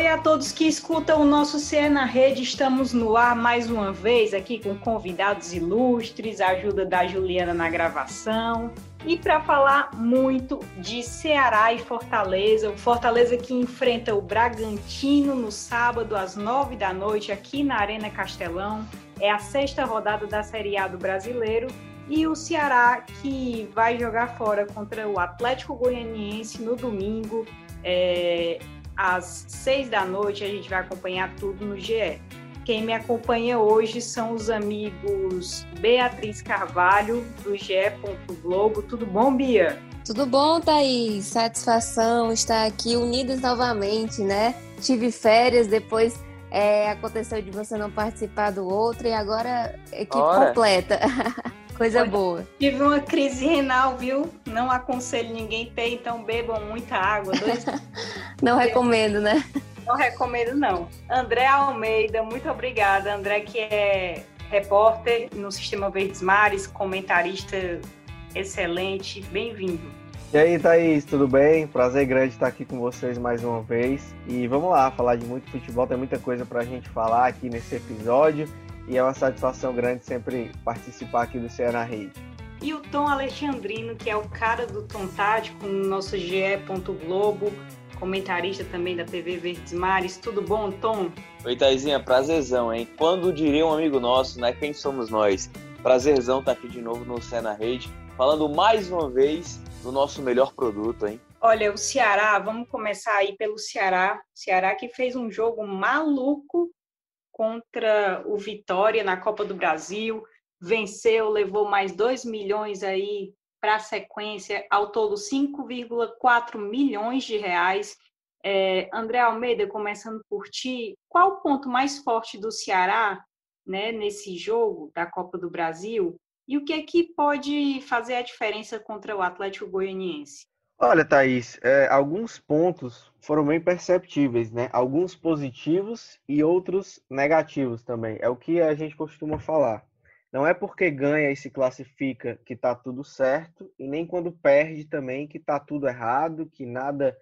Oi a todos que escutam o nosso CE na Rede. Estamos no ar mais uma vez aqui com convidados ilustres, a ajuda da Juliana na gravação. E para falar muito de Ceará e Fortaleza, o Fortaleza que enfrenta o Bragantino no sábado às nove da noite aqui na Arena Castelão. É a sexta rodada da Série A do Brasileiro e o Ceará que vai jogar fora contra o Atlético Goianiense no domingo. É, às seis da noite, a gente vai acompanhar tudo no GE. Quem me acompanha hoje são os amigos Beatriz Carvalho, do GE. Globo. Tudo bom, Bia? Tudo bom, Thaís? Satisfação estar aqui unidos novamente, né? Tive férias, depois é, aconteceu de você não participar do outro e agora equipe Ora. completa. Coisa boa. Tive uma crise renal, viu? Não aconselho ninguém ter, então bebam muita água. Dois... não recomendo, né? Não recomendo, não. André Almeida, muito obrigada. André, que é repórter no Sistema Verdes Mares, comentarista excelente. Bem-vindo. E aí, Thaís, tudo bem? Prazer grande estar aqui com vocês mais uma vez. E vamos lá, falar de muito futebol, tem muita coisa para a gente falar aqui nesse episódio e é uma satisfação grande sempre participar aqui do Ceará Rede. E o Tom Alexandrino, que é o cara do Tom Tático no nosso GE. Globo, comentarista também da TV Verdes Mares. Tudo bom, Tom? Oi, Taizinha, prazerzão, hein? Quando diria um amigo nosso, né? Quem somos nós? Prazerzão estar tá aqui de novo no Ceará Rede, falando mais uma vez do nosso melhor produto, hein? Olha, o Ceará, vamos começar aí pelo Ceará. Ceará que fez um jogo maluco contra o Vitória na Copa do Brasil, venceu, levou mais 2 milhões aí para a sequência, ao todo 5,4 milhões de reais. É, André Almeida, começando por ti, qual o ponto mais forte do Ceará né, nesse jogo da Copa do Brasil? E o que é que pode fazer a diferença contra o Atlético Goianiense? Olha, Thaís, é, alguns pontos foram bem perceptíveis, né? Alguns positivos e outros negativos também. É o que a gente costuma falar. Não é porque ganha e se classifica que tá tudo certo, e nem quando perde também que tá tudo errado, que nada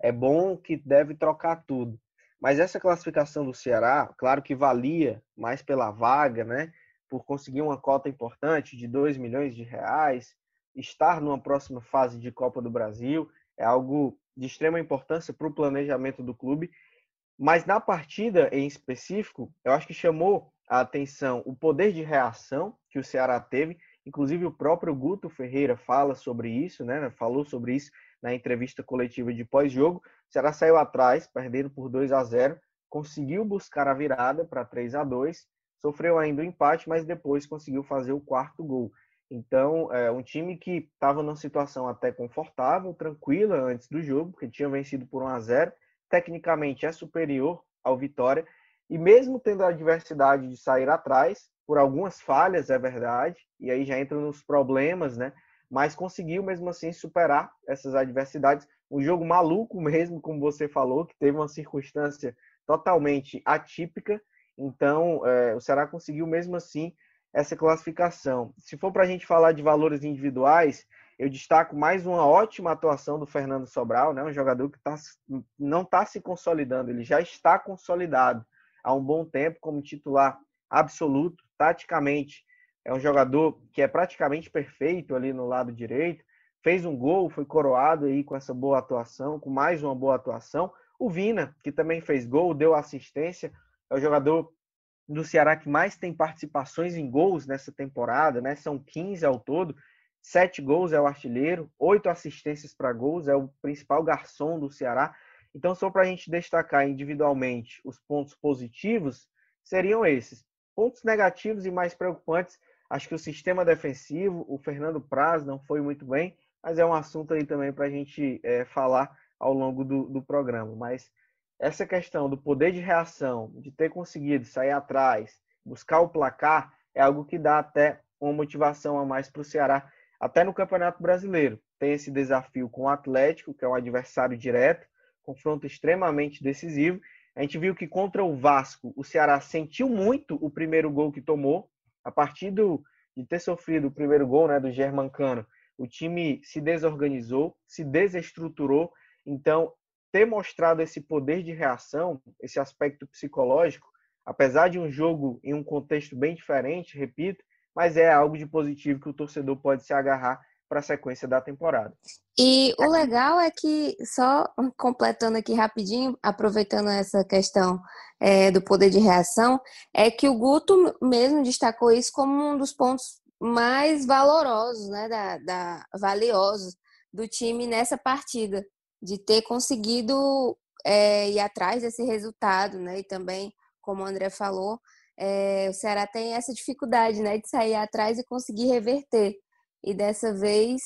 é bom, que deve trocar tudo. Mas essa classificação do Ceará, claro que valia mais pela vaga, né? Por conseguir uma cota importante de 2 milhões de reais, estar numa próxima fase de Copa do Brasil é algo de extrema importância para o planejamento do clube. Mas na partida em específico, eu acho que chamou a atenção o poder de reação que o Ceará teve. Inclusive o próprio Guto Ferreira fala sobre isso, né? Falou sobre isso na entrevista coletiva de pós-jogo. O Ceará saiu atrás, perdendo por 2 a 0, conseguiu buscar a virada para 3 a 2, sofreu ainda o empate, mas depois conseguiu fazer o quarto gol. Então, é um time que estava numa situação até confortável, tranquila antes do jogo, porque tinha vencido por 1 a 0, tecnicamente é superior ao Vitória, e mesmo tendo a adversidade de sair atrás, por algumas falhas, é verdade, e aí já entra nos problemas, né? Mas conseguiu mesmo assim superar essas adversidades. Um jogo maluco mesmo, como você falou, que teve uma circunstância totalmente atípica. Então, é, o Ceará conseguiu mesmo assim essa classificação. Se for para a gente falar de valores individuais, eu destaco mais uma ótima atuação do Fernando Sobral, né? um jogador que tá, não está se consolidando, ele já está consolidado há um bom tempo como titular absoluto, taticamente. É um jogador que é praticamente perfeito ali no lado direito. Fez um gol, foi coroado aí com essa boa atuação, com mais uma boa atuação. O Vina, que também fez gol, deu assistência, é um jogador do Ceará que mais tem participações em gols nessa temporada, né? São 15 ao todo. Sete gols é o artilheiro, oito assistências para gols, é o principal garçom do Ceará. Então, só para a gente destacar individualmente os pontos positivos, seriam esses. Pontos negativos e mais preocupantes, acho que o sistema defensivo, o Fernando Praz não foi muito bem, mas é um assunto aí também para a gente é, falar ao longo do, do programa. Mas essa questão do poder de reação, de ter conseguido sair atrás, buscar o placar, é algo que dá até uma motivação a mais para o Ceará, até no Campeonato Brasileiro. Tem esse desafio com o Atlético, que é um adversário direto, confronto extremamente decisivo. A gente viu que contra o Vasco, o Ceará sentiu muito o primeiro gol que tomou, a partir do, de ter sofrido o primeiro gol né, do Germancano, o time se desorganizou, se desestruturou. Então, ter mostrado esse poder de reação, esse aspecto psicológico, apesar de um jogo em um contexto bem diferente, repito, mas é algo de positivo que o torcedor pode se agarrar para a sequência da temporada. E o legal é que, só completando aqui rapidinho, aproveitando essa questão é, do poder de reação, é que o Guto mesmo destacou isso como um dos pontos mais valorosos, né, da, da valiosos do time nessa partida, de ter conseguido é, ir atrás desse resultado, né, e também, como o André falou, é, o Ceará tem essa dificuldade, né, de sair atrás e conseguir reverter. E dessa vez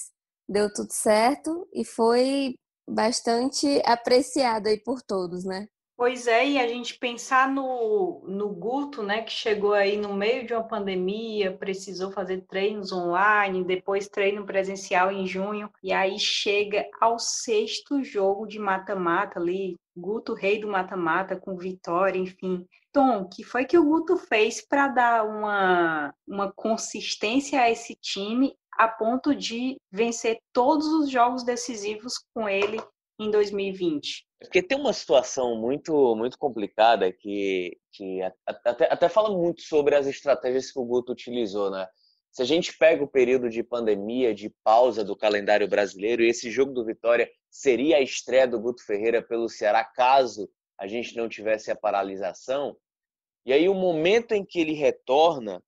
deu tudo certo e foi bastante apreciado aí por todos, né? Pois é, e a gente pensar no, no Guto, né, que chegou aí no meio de uma pandemia, precisou fazer treinos online, depois treino presencial em junho, e aí chega ao sexto jogo de mata-mata ali, Guto, rei do mata-mata, com vitória, enfim. Tom, que foi que o Guto fez para dar uma, uma consistência a esse time a ponto de vencer todos os jogos decisivos com ele em 2020? Porque tem uma situação muito muito complicada que, que até, até fala muito sobre as estratégias que o Guto utilizou, né? Se a gente pega o período de pandemia, de pausa do calendário brasileiro, e esse jogo do Vitória seria a estreia do Guto Ferreira pelo Ceará, caso a gente não tivesse a paralisação. E aí, o momento em que ele retorna,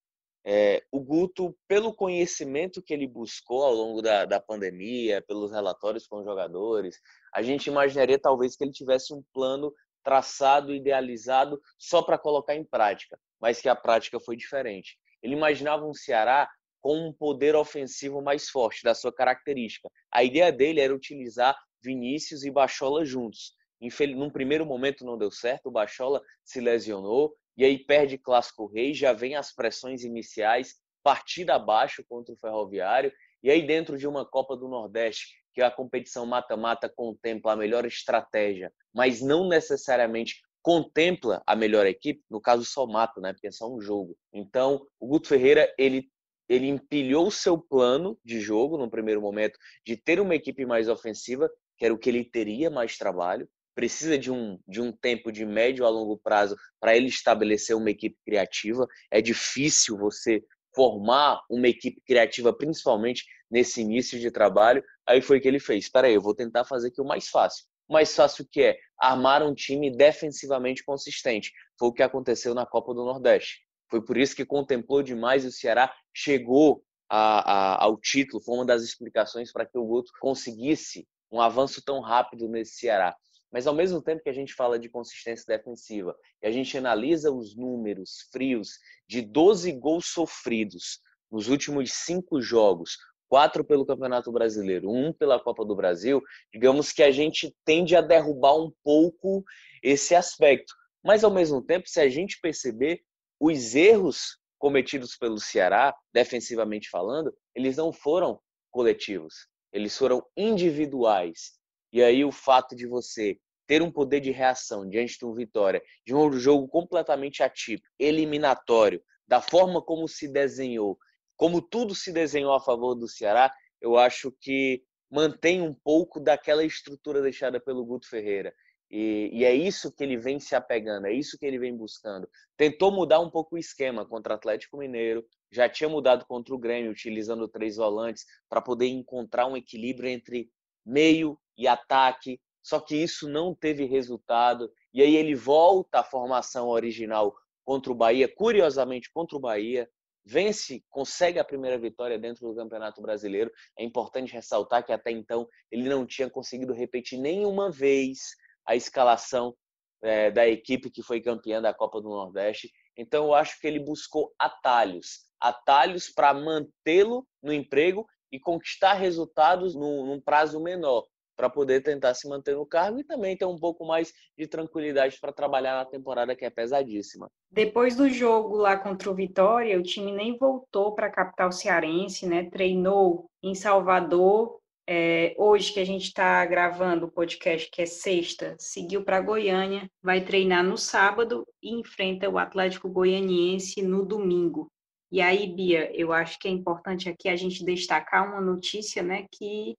é, o Guto, pelo conhecimento que ele buscou ao longo da, da pandemia, pelos relatórios com os jogadores, a gente imaginaria talvez que ele tivesse um plano traçado, idealizado, só para colocar em prática, mas que a prática foi diferente. Ele imaginava um Ceará com um poder ofensivo mais forte, da sua característica. A ideia dele era utilizar Vinícius e Bachola juntos. Infeliz... Num primeiro momento não deu certo, o Bachola se lesionou, e aí perde Clássico Rei, já vem as pressões iniciais, partida abaixo contra o Ferroviário, e aí dentro de uma Copa do Nordeste, que a competição mata-mata contempla a melhor estratégia, mas não necessariamente contempla a melhor equipe, no caso só mata, né, porque é só um jogo. Então, o Guto Ferreira, ele ele empilhou o seu plano de jogo no primeiro momento de ter uma equipe mais ofensiva, que era o que ele teria mais trabalho, precisa de um, de um tempo de médio a longo prazo para ele estabelecer uma equipe criativa. É difícil você formar uma equipe criativa, principalmente nesse início de trabalho. Aí foi que ele fez. Espera aí, eu vou tentar fazer aqui o mais fácil. O mais fácil que é armar um time defensivamente consistente. Foi o que aconteceu na Copa do Nordeste. Foi por isso que contemplou demais e o Ceará chegou a, a, ao título. Foi uma das explicações para que o Guto conseguisse um avanço tão rápido nesse Ceará. Mas ao mesmo tempo que a gente fala de consistência defensiva e a gente analisa os números frios de 12 gols sofridos nos últimos cinco jogos, quatro pelo Campeonato Brasileiro, um pela Copa do Brasil, digamos que a gente tende a derrubar um pouco esse aspecto. Mas ao mesmo tempo, se a gente perceber os erros cometidos pelo Ceará, defensivamente falando, eles não foram coletivos, eles foram individuais. E aí o fato de você ter um poder de reação diante de um Vitória, de um jogo completamente atípico, eliminatório, da forma como se desenhou, como tudo se desenhou a favor do Ceará, eu acho que mantém um pouco daquela estrutura deixada pelo Guto Ferreira. E, e, é isso que ele vem se apegando, é isso que ele vem buscando. Tentou mudar um pouco o esquema contra o Atlético Mineiro, já tinha mudado contra o Grêmio, utilizando três volantes, para poder encontrar um equilíbrio entre meio e ataque, só que isso não teve resultado. E aí ele volta à formação original contra o Bahia, curiosamente contra o Bahia, vence, consegue a primeira vitória dentro do Campeonato Brasileiro. É importante ressaltar que até então ele não tinha conseguido repetir nenhuma vez a escalação é, da equipe que foi campeã da Copa do Nordeste. Então eu acho que ele buscou atalhos, atalhos para mantê-lo no emprego e conquistar resultados num, num prazo menor para poder tentar se manter no cargo e também ter um pouco mais de tranquilidade para trabalhar na temporada que é pesadíssima. Depois do jogo lá contra o Vitória, o time nem voltou para a capital cearense, né? Treinou em Salvador. É, hoje que a gente está gravando o podcast, que é sexta, seguiu para Goiânia, vai treinar no sábado e enfrenta o Atlético Goianiense no domingo. E aí, Bia, eu acho que é importante aqui a gente destacar uma notícia, né, que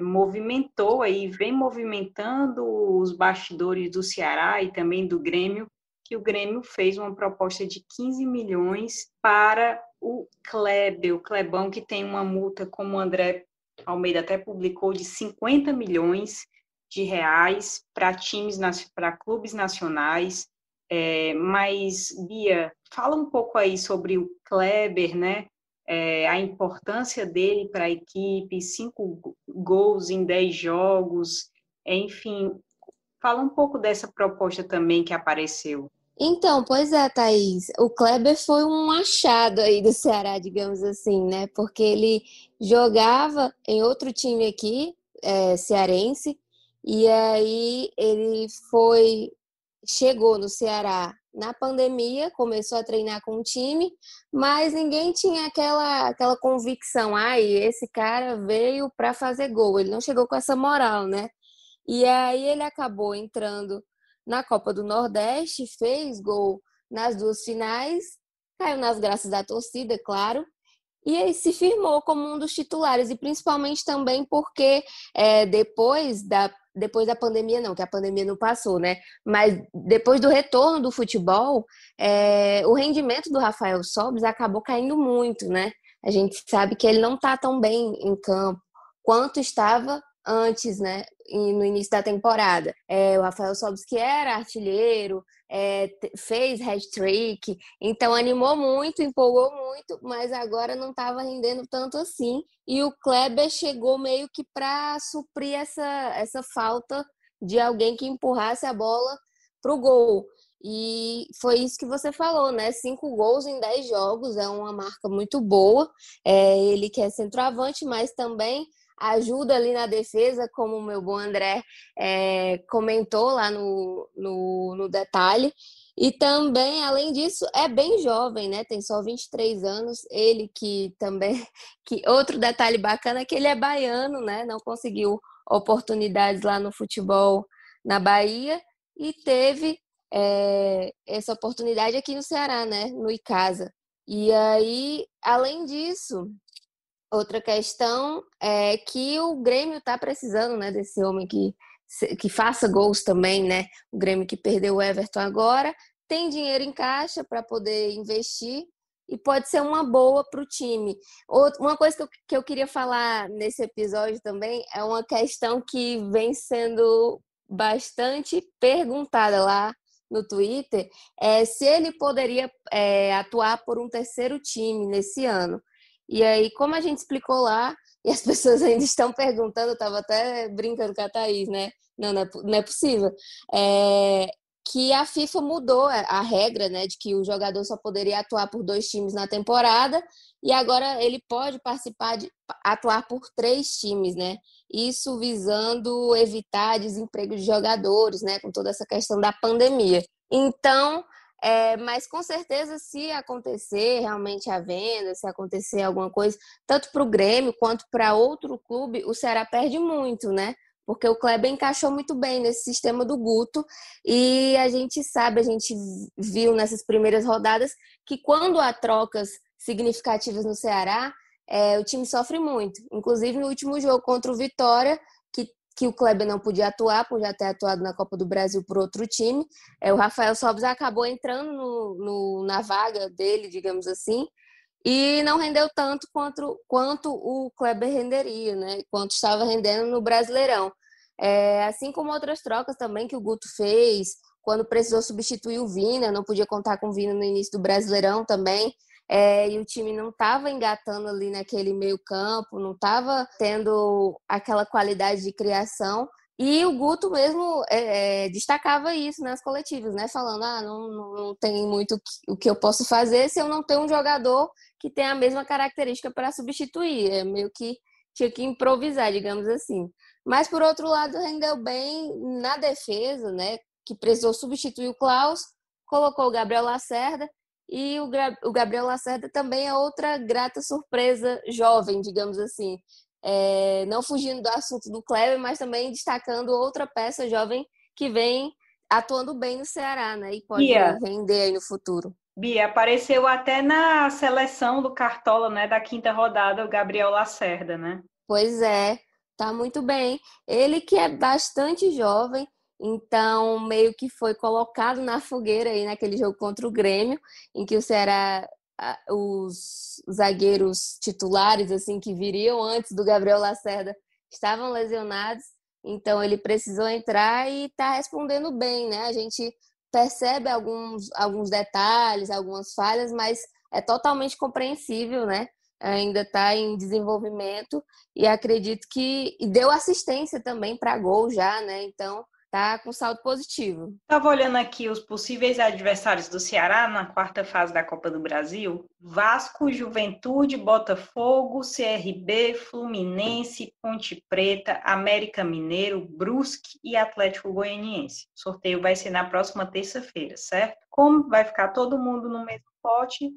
movimentou aí, vem movimentando os bastidores do Ceará e também do Grêmio, que o Grêmio fez uma proposta de 15 milhões para o Kleber, o Clebão que tem uma multa, como o André Almeida até publicou, de 50 milhões de reais para times, para clubes nacionais. É, mas, Bia, fala um pouco aí sobre o Kleber, né? É, a importância dele para a equipe, cinco gols em dez jogos, enfim, fala um pouco dessa proposta também que apareceu. Então, pois é, Thaís. O Kleber foi um achado aí do Ceará, digamos assim, né? Porque ele jogava em outro time aqui, é, cearense, e aí ele foi, chegou no Ceará na pandemia, começou a treinar com o time, mas ninguém tinha aquela, aquela convicção, ai, esse cara veio para fazer gol. Ele não chegou com essa moral, né? E aí ele acabou entrando na Copa do Nordeste, fez gol nas duas finais, caiu nas graças da torcida, é claro, e aí se firmou como um dos titulares, e principalmente também porque é, depois da depois da pandemia não, que a pandemia não passou, né? Mas depois do retorno do futebol, é, o rendimento do Rafael Sobres acabou caindo muito, né? A gente sabe que ele não está tão bem em campo quanto estava antes, né? no início da temporada. É, o Rafael Sobis, que era artilheiro, é, fez hat-trick, então animou muito, empolgou muito, mas agora não estava rendendo tanto assim. E o Kleber chegou meio que para suprir essa, essa falta de alguém que empurrasse a bola para o gol. E foi isso que você falou, né? Cinco gols em dez jogos é uma marca muito boa. É, ele que é centroavante, mas também ajuda ali na defesa, como o meu bom André é, comentou lá no, no, no, detalhe. E também, além disso, é bem jovem, né? Tem só 23 anos. Ele que também. que Outro detalhe bacana é que ele é baiano, né? Não conseguiu oportunidades lá no futebol na Bahia e teve é, essa oportunidade aqui no Ceará, né? No Icasa. E aí, além disso, Outra questão é que o Grêmio está precisando né, desse homem que, que faça gols também, né? O Grêmio que perdeu o Everton agora tem dinheiro em caixa para poder investir e pode ser uma boa para o time. Uma coisa que eu, que eu queria falar nesse episódio também é uma questão que vem sendo bastante perguntada lá no Twitter, é se ele poderia é, atuar por um terceiro time nesse ano. E aí, como a gente explicou lá, e as pessoas ainda estão perguntando, eu estava até brincando com a Thaís, né? Não, não é, não é possível. É, que a FIFA mudou a regra, né, de que o jogador só poderia atuar por dois times na temporada e agora ele pode participar de atuar por três times, né? Isso visando evitar desemprego de jogadores, né, com toda essa questão da pandemia. Então, é, mas com certeza, se acontecer realmente a venda, se acontecer alguma coisa, tanto para o Grêmio quanto para outro clube, o Ceará perde muito, né? Porque o Kleber encaixou muito bem nesse sistema do Guto e a gente sabe, a gente viu nessas primeiras rodadas que quando há trocas significativas no Ceará, é, o time sofre muito. Inclusive no último jogo contra o Vitória, que o Kleber não podia atuar, por já ter atuado na Copa do Brasil por outro time. É, o Rafael Sobres acabou entrando no, no, na vaga dele, digamos assim, e não rendeu tanto quanto, quanto o Kleber renderia, né? Quanto estava rendendo no Brasileirão. É, assim como outras trocas também que o Guto fez, quando precisou substituir o Vina, não podia contar com o Vina no início do Brasileirão também é, e o time não estava engatando ali naquele meio campo, não estava tendo aquela qualidade de criação. E o Guto mesmo é, é, destacava isso nas coletivas, né? Falando, ah, não, não tem muito o que eu posso fazer se eu não tenho um jogador que tem a mesma característica para substituir. É meio que tinha que improvisar, digamos assim. Mas, por outro lado, rendeu bem na defesa, né? Que precisou substituir o Klaus, colocou o Gabriel Lacerda e o, o Gabriel Lacerda também é outra grata surpresa jovem, digamos assim. É, não fugindo do assunto do Kleber, mas também destacando outra peça jovem que vem atuando bem no Ceará, né? E pode Bia, render aí no futuro. Bia, apareceu até na seleção do Cartola, né? Da quinta rodada, o Gabriel Lacerda, né? Pois é. Tá muito bem. Ele que é bastante jovem, então meio que foi colocado na fogueira aí naquele jogo contra o Grêmio, em que o Ceará os zagueiros titulares assim que viriam antes do Gabriel Lacerda estavam lesionados, então ele precisou entrar e está respondendo bem, né? A gente percebe alguns, alguns detalhes, algumas falhas, mas é totalmente compreensível, né? Ainda está em desenvolvimento e acredito que e deu assistência também para gol já, né? Então tá com saldo positivo. Estava olhando aqui os possíveis adversários do Ceará na quarta fase da Copa do Brasil: Vasco, Juventude, Botafogo, CRB, Fluminense, Ponte Preta, América Mineiro, Brusque e Atlético Goianiense. O sorteio vai ser na próxima terça-feira, certo? Como vai ficar todo mundo no mesmo pote,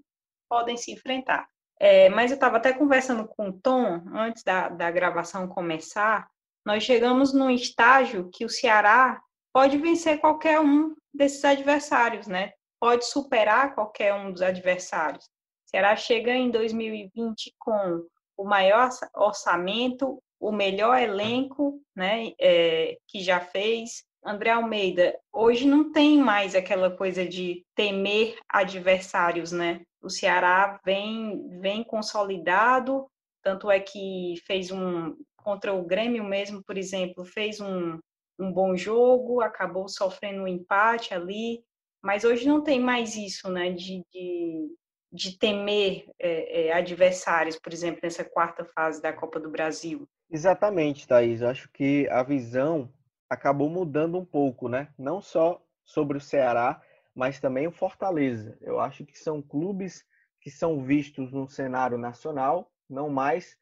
podem se enfrentar. É, mas eu estava até conversando com o Tom antes da, da gravação começar nós chegamos num estágio que o Ceará pode vencer qualquer um desses adversários, né? Pode superar qualquer um dos adversários. O Ceará chega em 2020 com o maior orçamento, o melhor elenco, né? É, que já fez. André Almeida, hoje não tem mais aquela coisa de temer adversários, né? O Ceará vem, vem consolidado, tanto é que fez um, contra o Grêmio mesmo, por exemplo, fez um, um bom jogo, acabou sofrendo um empate ali, mas hoje não tem mais isso, né, de, de, de temer é, é, adversários, por exemplo, nessa quarta fase da Copa do Brasil. Exatamente, Thaís. Eu acho que a visão acabou mudando um pouco, né? Não só sobre o Ceará, mas também o Fortaleza. Eu acho que são clubes que são vistos no cenário nacional, não mais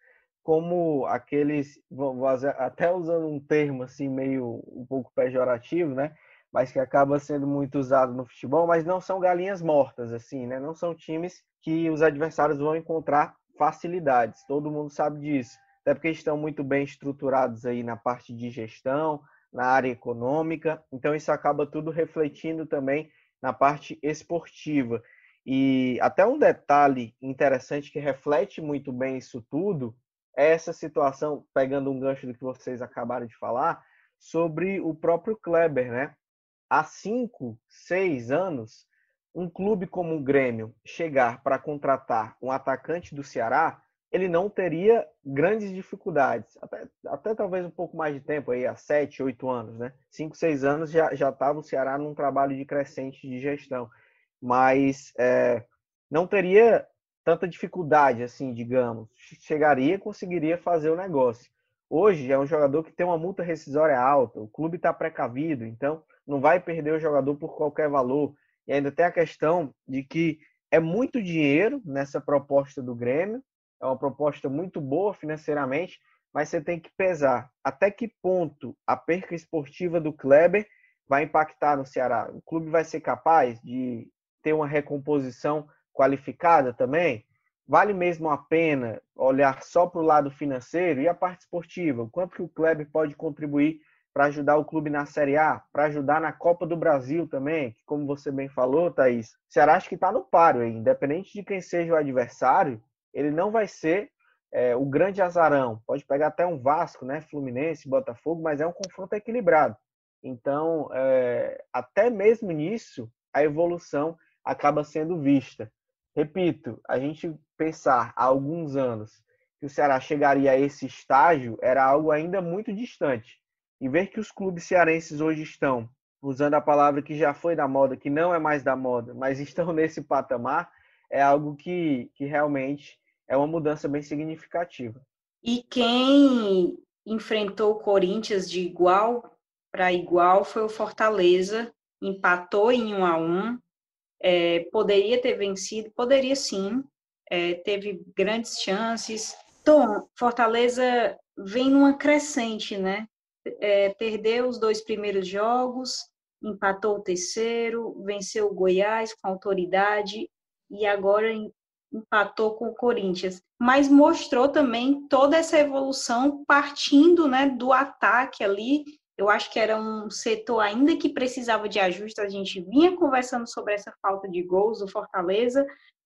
como aqueles, até usando um termo assim meio um pouco pejorativo, né? Mas que acaba sendo muito usado no futebol, mas não são galinhas mortas assim, né? Não são times que os adversários vão encontrar facilidades. Todo mundo sabe disso. Até porque estão muito bem estruturados aí na parte de gestão, na área econômica. Então isso acaba tudo refletindo também na parte esportiva. E até um detalhe interessante que reflete muito bem isso tudo essa situação, pegando um gancho do que vocês acabaram de falar, sobre o próprio Kleber, né? Há cinco, seis anos, um clube como o Grêmio chegar para contratar um atacante do Ceará, ele não teria grandes dificuldades. Até, até talvez um pouco mais de tempo, aí, há sete, oito anos, né? Cinco, seis anos já estava o Ceará num trabalho de crescente de gestão. Mas é, não teria tanta dificuldade, assim, digamos. Chegaria e conseguiria fazer o negócio. Hoje é um jogador que tem uma multa rescisória alta, o clube está precavido, então não vai perder o jogador por qualquer valor. E ainda tem a questão de que é muito dinheiro nessa proposta do Grêmio, é uma proposta muito boa financeiramente, mas você tem que pesar até que ponto a perca esportiva do Kleber vai impactar no Ceará. O clube vai ser capaz de ter uma recomposição qualificada também, vale mesmo a pena olhar só para o lado financeiro e a parte esportiva? O quanto que o Kleber pode contribuir para ajudar o clube na Série A, para ajudar na Copa do Brasil também, que como você bem falou, Thaís, o Ceará acho que está no páreo aí, independente de quem seja o adversário, ele não vai ser é, o grande azarão. Pode pegar até um Vasco, né, Fluminense, Botafogo, mas é um confronto equilibrado. Então, é, até mesmo nisso, a evolução acaba sendo vista. Repito, a gente pensar há alguns anos que o Ceará chegaria a esse estágio era algo ainda muito distante. E ver que os clubes cearenses hoje estão, usando a palavra que já foi da moda, que não é mais da moda, mas estão nesse patamar, é algo que, que realmente é uma mudança bem significativa. E quem enfrentou o Corinthians de igual para igual foi o Fortaleza, empatou em 1 a 1 é, poderia ter vencido, poderia sim, é, teve grandes chances. Tom, Fortaleza vem numa crescente, né? É, perdeu os dois primeiros jogos, empatou o terceiro, venceu o Goiás com autoridade e agora empatou com o Corinthians. Mas mostrou também toda essa evolução partindo né, do ataque ali eu acho que era um setor ainda que precisava de ajuste. A gente vinha conversando sobre essa falta de gols do Fortaleza.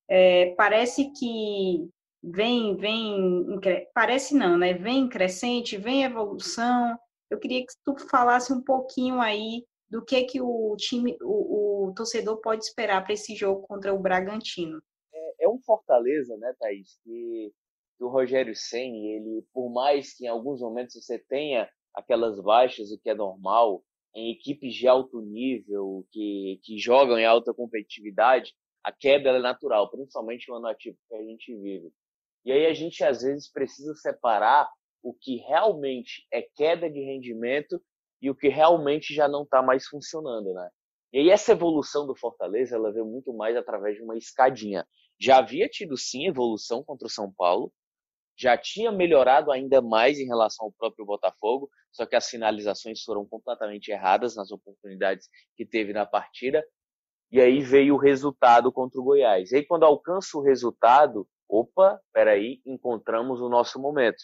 É, parece que vem, vem, parece não, né? Vem crescente, vem evolução. Eu queria que tu falasse um pouquinho aí do que que o time, o, o torcedor pode esperar para esse jogo contra o Bragantino. É, é um Fortaleza, né, Thaís, que, que o Rogério Ceni, ele, por mais que em alguns momentos você tenha aquelas baixas, o que é normal, em equipes de alto nível, que, que jogam em alta competitividade, a queda é natural, principalmente no ano ativo que a gente vive. E aí a gente às vezes precisa separar o que realmente é queda de rendimento e o que realmente já não está mais funcionando, né? E aí essa evolução do Fortaleza, ela veio muito mais através de uma escadinha. Já havia tido sim evolução contra o São Paulo, já tinha melhorado ainda mais em relação ao próprio Botafogo, só que as finalizações foram completamente erradas nas oportunidades que teve na partida. E aí veio o resultado contra o Goiás. E aí quando alcança o resultado, opa, peraí, encontramos o nosso momento.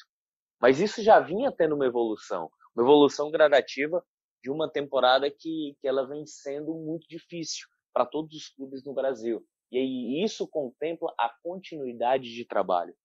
Mas isso já vinha tendo uma evolução, uma evolução gradativa de uma temporada que, que ela vem sendo muito difícil para todos os clubes no Brasil. E aí isso contempla a continuidade de trabalho.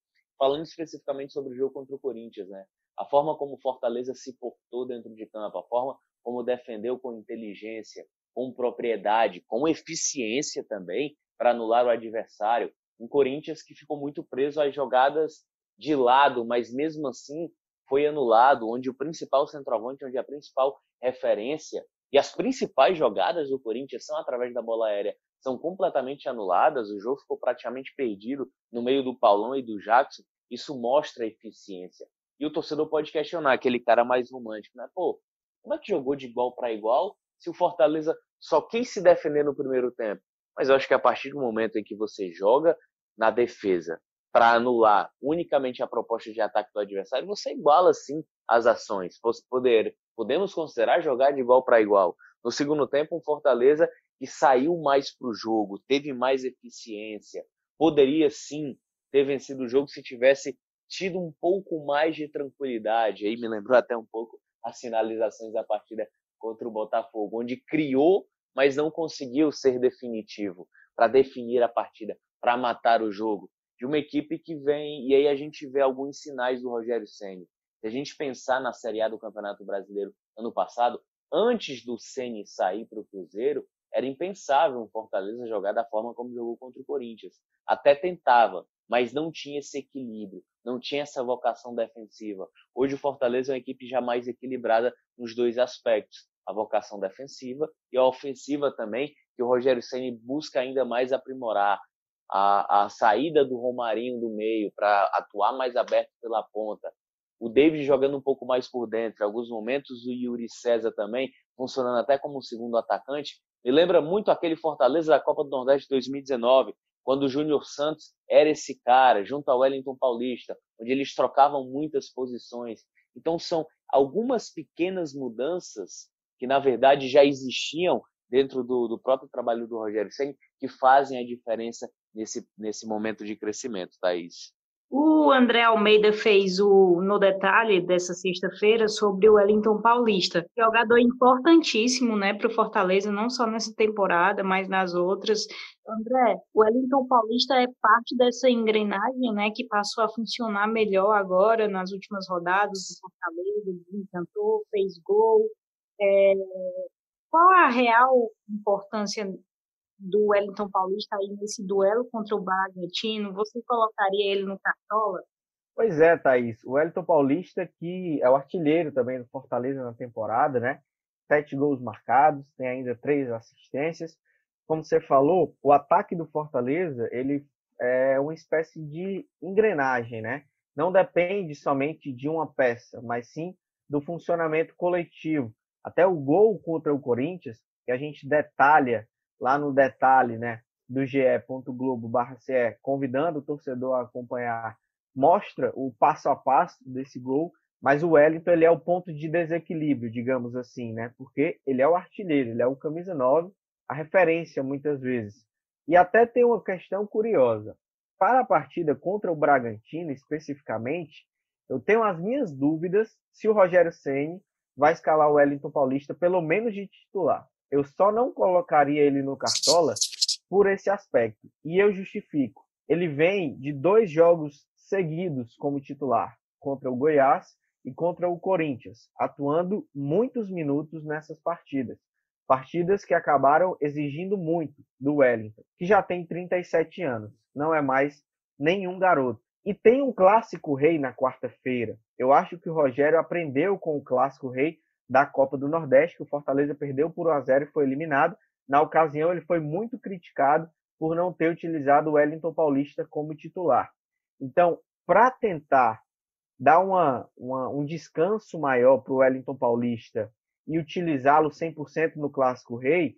Falando especificamente sobre o jogo contra o Corinthians, né? A forma como o Fortaleza se portou dentro de campo, a forma como defendeu com inteligência, com propriedade, com eficiência também para anular o adversário, um Corinthians que ficou muito preso às jogadas de lado, mas mesmo assim foi anulado, onde o principal centroavante, onde a principal referência e as principais jogadas do Corinthians são através da bola aérea, são completamente anuladas, o jogo ficou praticamente perdido no meio do Paulão e do Jackson, isso mostra eficiência. E o torcedor pode questionar aquele cara mais romântico, né? Pô, como é que jogou de igual para igual se o Fortaleza só quis se defender no primeiro tempo? Mas eu acho que a partir do momento em que você joga na defesa para anular unicamente a proposta de ataque do adversário, você iguala sim as ações. Poder, podemos considerar jogar de igual para igual. No segundo tempo, um Fortaleza que saiu mais para o jogo, teve mais eficiência, poderia sim ter vencido o jogo se tivesse tido um pouco mais de tranquilidade. Aí me lembrou até um pouco as finalizações da partida contra o Botafogo, onde criou, mas não conseguiu ser definitivo para definir a partida para matar o jogo. De uma equipe que vem, e aí a gente vê alguns sinais do Rogério Ceni. Se a gente pensar na Série A do Campeonato Brasileiro ano passado, antes do Ceni sair para o Cruzeiro, era impensável um Fortaleza jogar da forma como jogou contra o Corinthians. Até tentava, mas não tinha esse equilíbrio, não tinha essa vocação defensiva. Hoje o Fortaleza é uma equipe já mais equilibrada nos dois aspectos, a vocação defensiva e a ofensiva também, que o Rogério Ceni busca ainda mais aprimorar, a, a saída do Romarinho do meio para atuar mais aberto pela ponta, o David jogando um pouco mais por dentro, alguns momentos o Yuri César também, funcionando até como segundo atacante, me lembra muito aquele Fortaleza da Copa do Nordeste de 2019, quando o Júnior Santos era esse cara, junto ao Wellington Paulista, onde eles trocavam muitas posições. Então são algumas pequenas mudanças que na verdade já existiam dentro do, do próprio trabalho do Rogério Senna que fazem a diferença nesse, nesse momento de crescimento, Thaís. O André Almeida fez o no detalhe dessa sexta-feira sobre o Wellington Paulista, jogador importantíssimo, né, para o Fortaleza, não só nessa temporada, mas nas outras. André, o Wellington Paulista é parte dessa engrenagem, né, que passou a funcionar melhor agora nas últimas rodadas do Fortaleza, ele encantou, fez gol. É... Qual a real importância do Wellington Paulista aí nesse duelo contra o Bragantino, você colocaria ele no Cartola? Pois é, Thaís. O Wellington Paulista, que é o artilheiro também do Fortaleza na temporada, né? Sete gols marcados, tem ainda três assistências. Como você falou, o ataque do Fortaleza, ele é uma espécie de engrenagem, né? Não depende somente de uma peça, mas sim do funcionamento coletivo. Até o gol contra o Corinthians, que a gente detalha lá no detalhe né, do ge.globo.ce, convidando o torcedor a acompanhar, mostra o passo a passo desse gol, mas o Wellington ele é o ponto de desequilíbrio, digamos assim, né? Porque ele é o artilheiro, ele é o camisa 9, a referência muitas vezes. E até tem uma questão curiosa. Para a partida contra o Bragantino, especificamente, eu tenho as minhas dúvidas se o Rogério Ceni vai escalar o Wellington Paulista pelo menos de titular. Eu só não colocaria ele no Cartola por esse aspecto. E eu justifico. Ele vem de dois jogos seguidos como titular contra o Goiás e contra o Corinthians, atuando muitos minutos nessas partidas. Partidas que acabaram exigindo muito do Wellington, que já tem 37 anos, não é mais nenhum garoto. E tem um clássico rei na quarta-feira. Eu acho que o Rogério aprendeu com o clássico rei da Copa do Nordeste, que o Fortaleza perdeu por 1 a 0 e foi eliminado. Na ocasião, ele foi muito criticado por não ter utilizado o Wellington Paulista como titular. Então, para tentar dar uma, uma, um descanso maior para o Wellington Paulista e utilizá-lo 100% no Clássico Rei,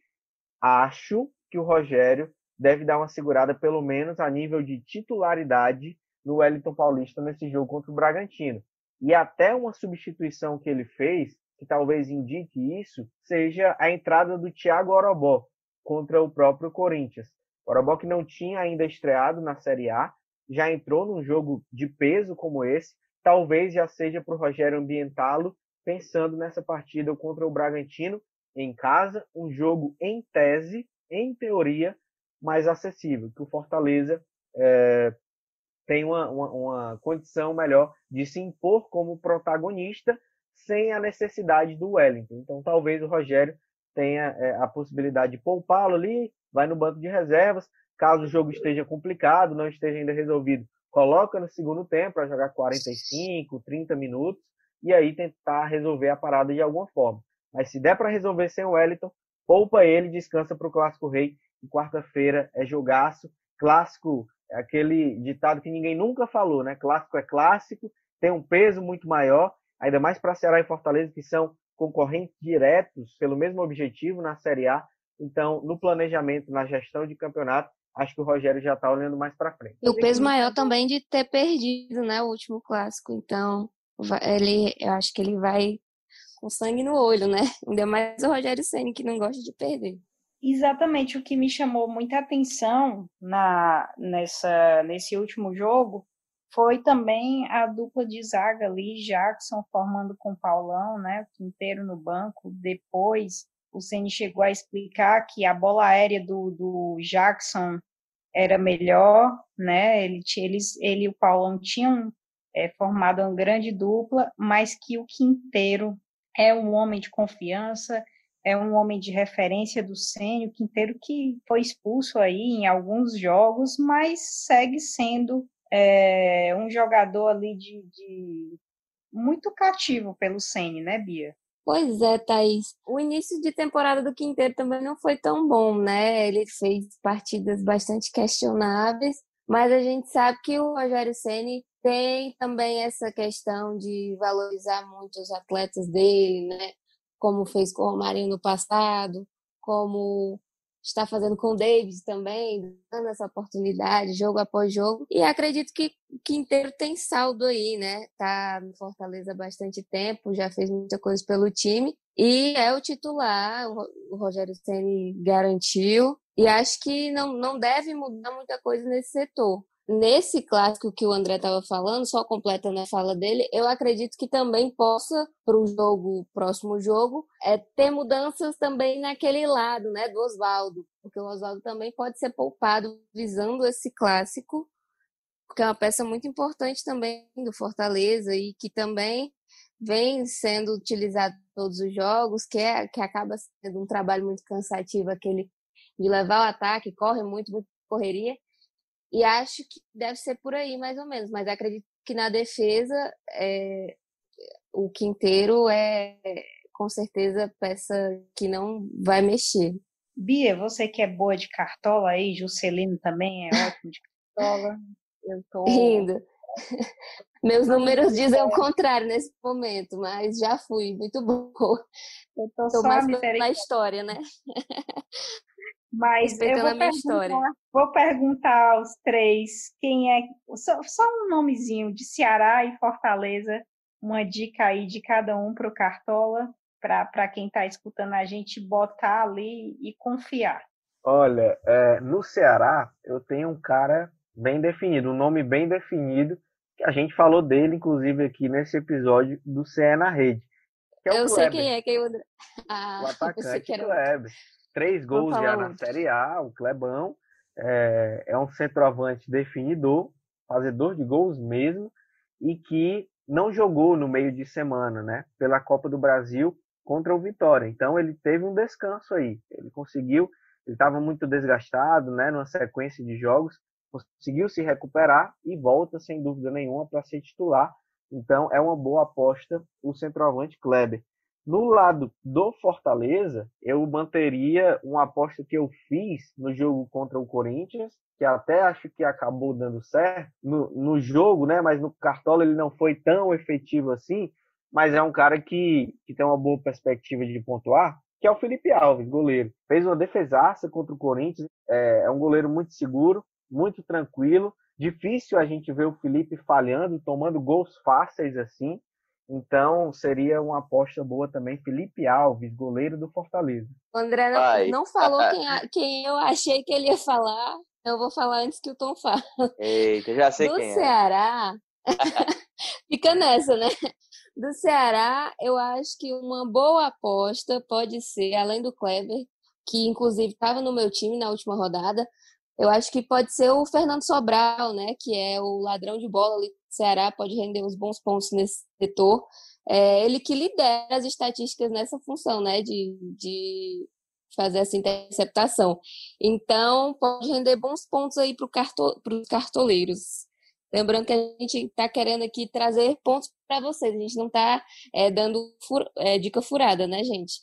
acho que o Rogério deve dar uma segurada, pelo menos a nível de titularidade, no Wellington Paulista nesse jogo contra o Bragantino. E até uma substituição que ele fez, que talvez indique isso, seja a entrada do Thiago Orobó contra o próprio Corinthians. Orobó que não tinha ainda estreado na Série A, já entrou num jogo de peso como esse, talvez já seja para o Rogério ambientá-lo, pensando nessa partida contra o Bragantino em casa, um jogo em tese, em teoria, mais acessível, que o Fortaleza é, tem uma, uma, uma, condição melhor de se impor como protagonista sem a necessidade do Wellington. Então, talvez o Rogério tenha é, a possibilidade de poupá-lo ali, vai no banco de reservas, caso o jogo esteja complicado, não esteja ainda resolvido, coloca no segundo tempo para jogar 45, 30 minutos e aí tentar resolver a parada de alguma forma. Mas se der para resolver sem o Wellington, poupa ele, descansa para o Clássico Rei. E quarta-feira é jogaço. Clássico é aquele ditado que ninguém nunca falou, né? Clássico é clássico, tem um peso muito maior, ainda mais para Ceará e Fortaleza, que são concorrentes diretos pelo mesmo objetivo na Série A. Então, no planejamento, na gestão de campeonato, acho que o Rogério já está olhando mais para frente. E o peso maior também de ter perdido, né, o último clássico. Então, ele, eu acho que ele vai com sangue no olho, né? Ainda mais o Rogério Ceni que não gosta de perder. Exatamente o que me chamou muita atenção na nessa nesse último jogo foi também a dupla de zaga ali, Jackson formando com Paulão, né, Quinteiro no banco. Depois o Ceni chegou a explicar que a bola aérea do, do Jackson era melhor, né? Ele, eles, ele e o Paulão tinham é, formado uma grande dupla, mas que o Quinteiro é um homem de confiança, é um homem de referência do Ceni, o Quinteiro que foi expulso aí em alguns jogos, mas segue sendo é, um jogador ali de, de muito cativo pelo Ceni, né, Bia? Pois é, Thaís. O início de temporada do Quinteiro também não foi tão bom, né? Ele fez partidas bastante questionáveis, mas a gente sabe que o Rogério Ceni tem também essa questão de valorizar muito os atletas dele, né? Como fez com o Romarinho no passado, como está fazendo com o Davis também, dando essa oportunidade, jogo após jogo. E acredito que Quinteiro tem saldo aí, né? Tá no Fortaleza há bastante tempo, já fez muita coisa pelo time. E é o titular, o Rogério Ceni garantiu. E acho que não, não deve mudar muita coisa nesse setor nesse clássico que o André estava falando, só completando a fala dele, eu acredito que também possa, para o jogo, próximo jogo, é, ter mudanças também naquele lado, né, do Oswaldo, porque o Oswaldo também pode ser poupado visando esse clássico, porque é uma peça muito importante também do Fortaleza e que também vem sendo utilizado todos os jogos, que, é, que acaba sendo um trabalho muito cansativo, aquele de levar o ataque, corre muito, muito correria, e acho que deve ser por aí, mais ou menos. Mas acredito que na defesa é, o Quinteiro é com certeza peça que não vai mexer. Bia, você que é boa de cartola aí, Juscelino também é ótimo de cartola. Eu tô. Rindo. Meus números dizem o contrário nesse momento, mas já fui muito boa. Eu tô, tô mais na história, né? Mas eu vou perguntar, vou perguntar aos três quem é. Só, só, um nomezinho de Ceará e Fortaleza, uma dica aí de cada um para o Cartola, para quem está escutando a gente botar ali e confiar. Olha, é, no Ceará eu tenho um cara bem definido, um nome bem definido, que a gente falou dele, inclusive, aqui nesse episódio do CE na Rede. É eu sei quem é, quem eu... Ah, o atacante Kleber. Três gols já na Série A, o Clebão. É, é um centroavante definidor, fazedor de gols mesmo, e que não jogou no meio de semana, né? Pela Copa do Brasil contra o Vitória. Então ele teve um descanso aí. Ele conseguiu, ele estava muito desgastado, né? Numa sequência de jogos, conseguiu se recuperar e volta sem dúvida nenhuma para ser titular. Então é uma boa aposta o centroavante Kleber. No lado do Fortaleza, eu manteria uma aposta que eu fiz no jogo contra o Corinthians, que até acho que acabou dando certo no, no jogo, né? Mas no Cartola ele não foi tão efetivo assim. Mas é um cara que, que tem uma boa perspectiva de pontuar, que é o Felipe Alves, goleiro. Fez uma defesaça contra o Corinthians, é, é um goleiro muito seguro, muito tranquilo. Difícil a gente ver o Felipe falhando, tomando gols fáceis assim. Então, seria uma aposta boa também. Felipe Alves, goleiro do Fortaleza. O André não, não falou quem, quem, eu achei que ele ia falar. Eu vou falar antes que o Tom fale. Eita, já sei do quem é. Ceará, fica nessa, né? Do Ceará, eu acho que uma boa aposta pode ser, além do Kleber, que inclusive estava no meu time na última rodada, eu acho que pode ser o Fernando Sobral, né? Que é o ladrão de bola ali do Ceará, pode render uns bons pontos nesse setor. É ele que lidera as estatísticas nessa função, né? De, de fazer essa interceptação. Então, pode render bons pontos aí para carto, os cartoleiros. Lembrando que a gente está querendo aqui trazer pontos para vocês. A gente não está é, dando fur, é, dica furada, né, gente?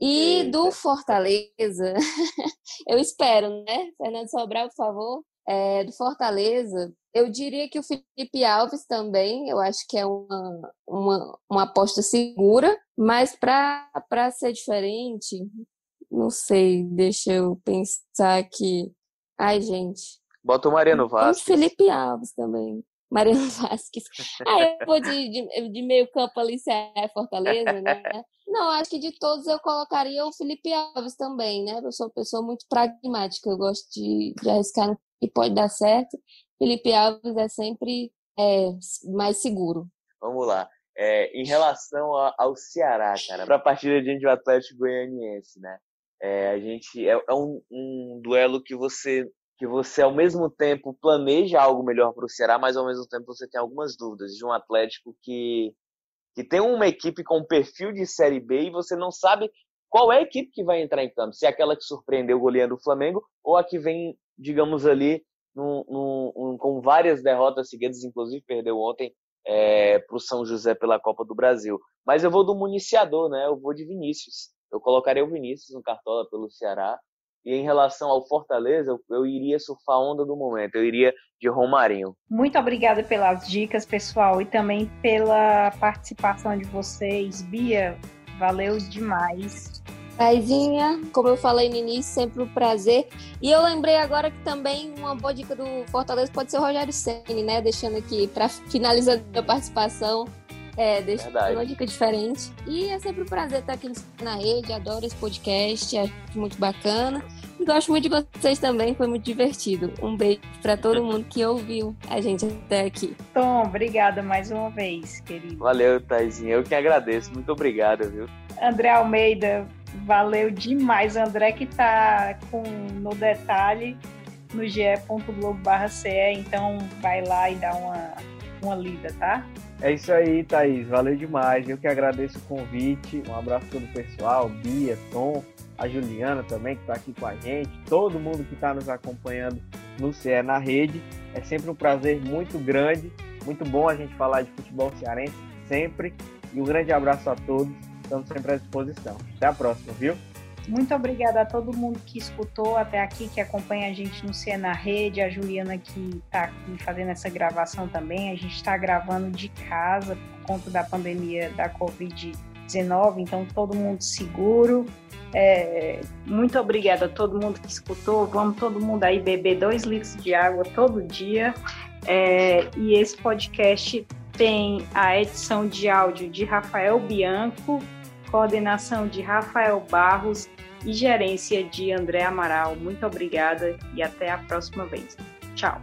E Eita. do Fortaleza, eu espero, né? Fernando Sobral, por favor. É, do Fortaleza, eu diria que o Felipe Alves também, eu acho que é uma, uma, uma aposta segura, mas para ser diferente, não sei, deixa eu pensar aqui. Ai, gente. Bota o Mariano Vasquez. E Felipe Alves também. Mariano Vasquez. Ah, eu vou de, de, de meio campo ali, se é Fortaleza, né? Não, acho que de todos eu colocaria o Felipe Alves também, né? Eu sou uma pessoa muito pragmática, eu gosto de, de arriscar e pode dar certo. Felipe Alves é sempre é, mais seguro. Vamos lá. É, em relação ao Ceará, cara, para a partida diante do Atlético Goianiense, né? É, a gente é, é um, um, duelo que você que você ao mesmo tempo planeja algo melhor para o Ceará, mas ao mesmo tempo você tem algumas dúvidas de um Atlético que que tem uma equipe com perfil de Série B e você não sabe qual é a equipe que vai entrar em campo, se é aquela que surpreendeu goleando o Flamengo ou a que vem, digamos ali, num, num, com várias derrotas seguidas, inclusive perdeu ontem é, para o São José pela Copa do Brasil. Mas eu vou do municiador, né? Eu vou de Vinícius. Eu colocaria o Vinícius no Cartola pelo Ceará. E em relação ao Fortaleza, eu, eu iria surfar a onda do momento. Eu iria de Romarinho. Muito obrigada pelas dicas, pessoal, e também pela participação de vocês. Bia, valeu demais. Paizinha, como eu falei no início, sempre um prazer. E eu lembrei agora que também uma boa dica do Fortaleza pode ser o Rogério Senni, né? Deixando aqui para finalizar a participação. É, deixa Verdade. uma dica diferente. E é sempre um prazer estar aqui na rede, adoro esse podcast, acho muito bacana. E gosto muito de vocês também, foi muito divertido. Um beijo para todo mundo que ouviu a gente até aqui. Tom, obrigada mais uma vez, querido. Valeu, Taizinha. Eu que agradeço. Muito obrigada, viu? André Almeida, valeu demais. André que tá com no detalhe no ge.globo.ce, então vai lá e dá uma, uma lida, tá? É isso aí, Thaís. Valeu demais. Eu que agradeço o convite. Um abraço a todo o pessoal, Bia, Tom, a Juliana também, que está aqui com a gente, todo mundo que está nos acompanhando no CE na rede. É sempre um prazer muito grande, muito bom a gente falar de futebol cearense, sempre. E um grande abraço a todos. Estamos sempre à disposição. Até a próxima, viu? Muito obrigada a todo mundo que escutou até aqui, que acompanha a gente no na Rede, a Juliana que está aqui fazendo essa gravação também. A gente está gravando de casa por conta da pandemia da Covid-19, então todo mundo seguro. É, muito obrigada a todo mundo que escutou. Vamos todo mundo aí beber dois litros de água todo dia. É, e esse podcast tem a edição de áudio de Rafael Bianco coordenação de Rafael Barros e gerência de André Amaral. Muito obrigada e até a próxima vez. Tchau.